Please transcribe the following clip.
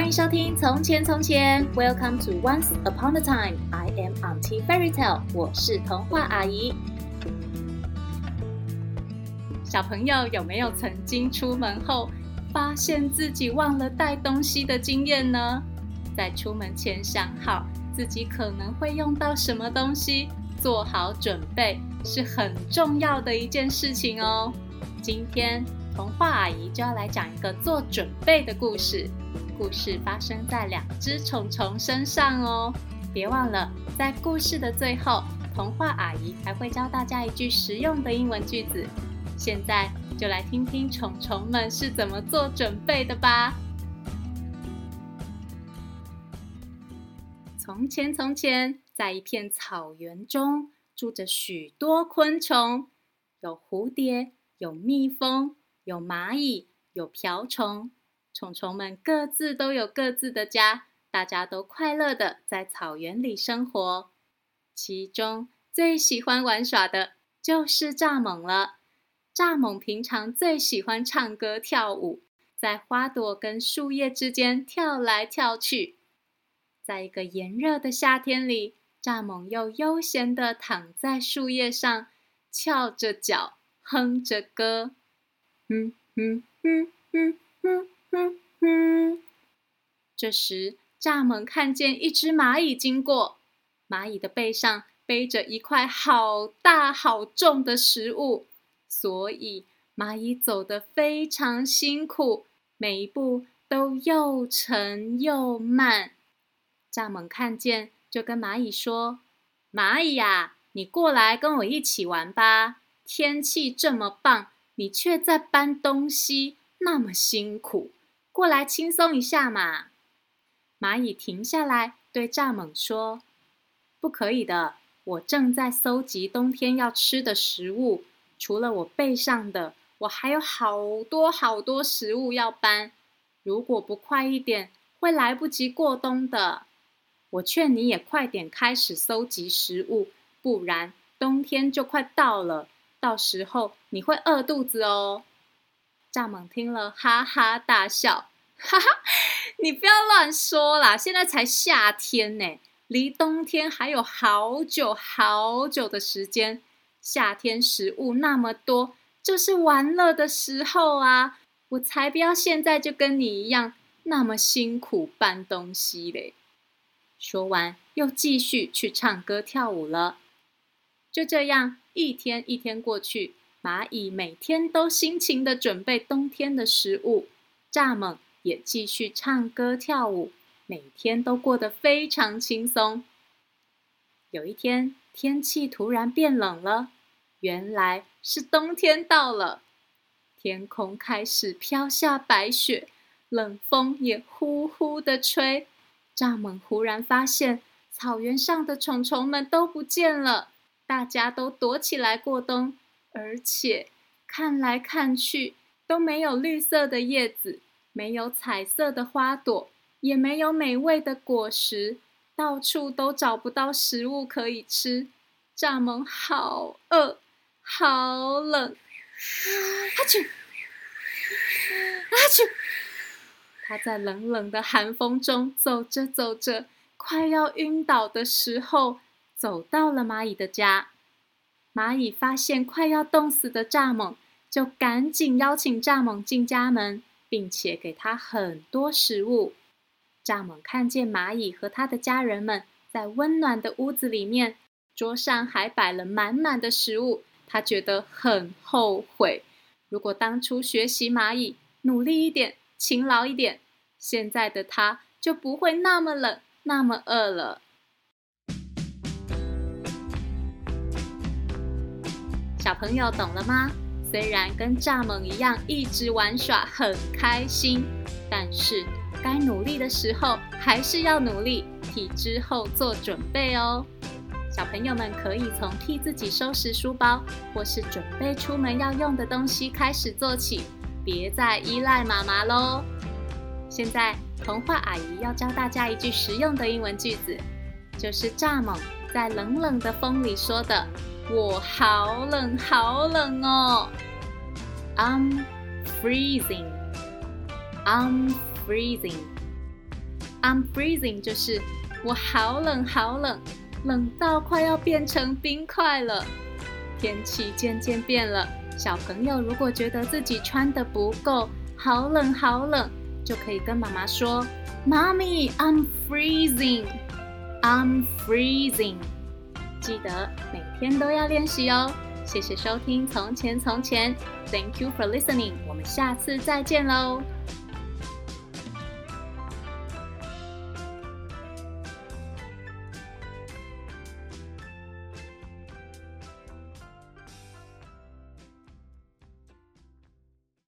欢迎收听《从前从前》，Welcome to Once Upon a Time。I am Auntie Fairy Tale，我是童话阿姨。小朋友有没有曾经出门后发现自己忘了带东西的经验呢？在出门前想好自己可能会用到什么东西，做好准备是很重要的一件事情哦。今天童话阿姨就要来讲一个做准备的故事。故事发生在两只虫虫身上哦。别忘了，在故事的最后，童话阿姨还会教大家一句实用的英文句子。现在就来听听虫虫们是怎么做准备的吧。从前，从前，在一片草原中，住着许多昆虫，有蝴蝶。有蜜蜂，有蚂蚁，有瓢虫，虫虫们各自都有各自的家，大家都快乐的在草原里生活。其中最喜欢玩耍的就是蚱蜢了。蚱蜢平常最喜欢唱歌跳舞，在花朵跟树叶之间跳来跳去。在一个炎热的夏天里，蚱蜢又悠闲的躺在树叶上，翘着脚。哼着歌，嗯嗯嗯嗯嗯哼哼。这时，蚱蜢看见一只蚂蚁经过，蚂蚁的背上背着一块好大好重的食物，所以蚂蚁走得非常辛苦，每一步都又沉又慢。蚱蜢看见，就跟蚂蚁说：“蚂蚁呀，你过来跟我一起玩吧。”天气这么棒，你却在搬东西，那么辛苦，过来轻松一下嘛。蚂蚁停下来，对蚱蜢说：“不可以的，我正在搜集冬天要吃的食物。除了我背上的，我还有好多好多食物要搬。如果不快一点，会来不及过冬的。我劝你也快点开始搜集食物，不然冬天就快到了。”到时候你会饿肚子哦。蚱蜢听了，哈哈大笑，哈哈，你不要乱说啦！现在才夏天呢，离冬天还有好久好久的时间。夏天食物那么多，就是玩乐的时候啊！我才不要现在就跟你一样那么辛苦搬东西嘞。说完，又继续去唱歌跳舞了。就这样。一天一天过去，蚂蚁每天都辛勤地准备冬天的食物，蚱蜢也继续唱歌跳舞，每天都过得非常轻松。有一天，天气突然变冷了，原来是冬天到了，天空开始飘下白雪，冷风也呼呼地吹。蚱蜢忽然发现，草原上的虫虫们都不见了。大家都躲起来过冬，而且看来看去都没有绿色的叶子，没有彩色的花朵，也没有美味的果实，到处都找不到食物可以吃。蚱蜢好饿，好冷，阿嚏，阿嚏！他在冷冷的寒风中走着走着，快要晕倒的时候。走到了蚂蚁的家，蚂蚁发现快要冻死的蚱蜢，就赶紧邀请蚱蜢进家门，并且给他很多食物。蚱蜢看见蚂蚁和他的家人们在温暖的屋子里面，桌上还摆了满满的食物，他觉得很后悔。如果当初学习蚂蚁，努力一点，勤劳一点，现在的他就不会那么冷，那么饿了。小朋友懂了吗？虽然跟蚱蜢一样一直玩耍很开心，但是该努力的时候还是要努力，替之后做准备哦。小朋友们可以从替自己收拾书包，或是准备出门要用的东西开始做起，别再依赖妈妈喽。现在童话阿姨要教大家一句实用的英文句子，就是蚱蜢在冷冷的风里说的。我好冷，好冷哦！I'm freezing. I'm freezing. I'm freezing 就是我好冷好冷，冷到快要变成冰块了。天气渐渐变了，小朋友如果觉得自己穿得不够，好冷好冷，就可以跟妈妈说：“Mommy, I'm freezing, I'm freezing。”记得每天都要练习哦。谢谢收听《从前从前》，Thank you for listening。我们下次再见喽。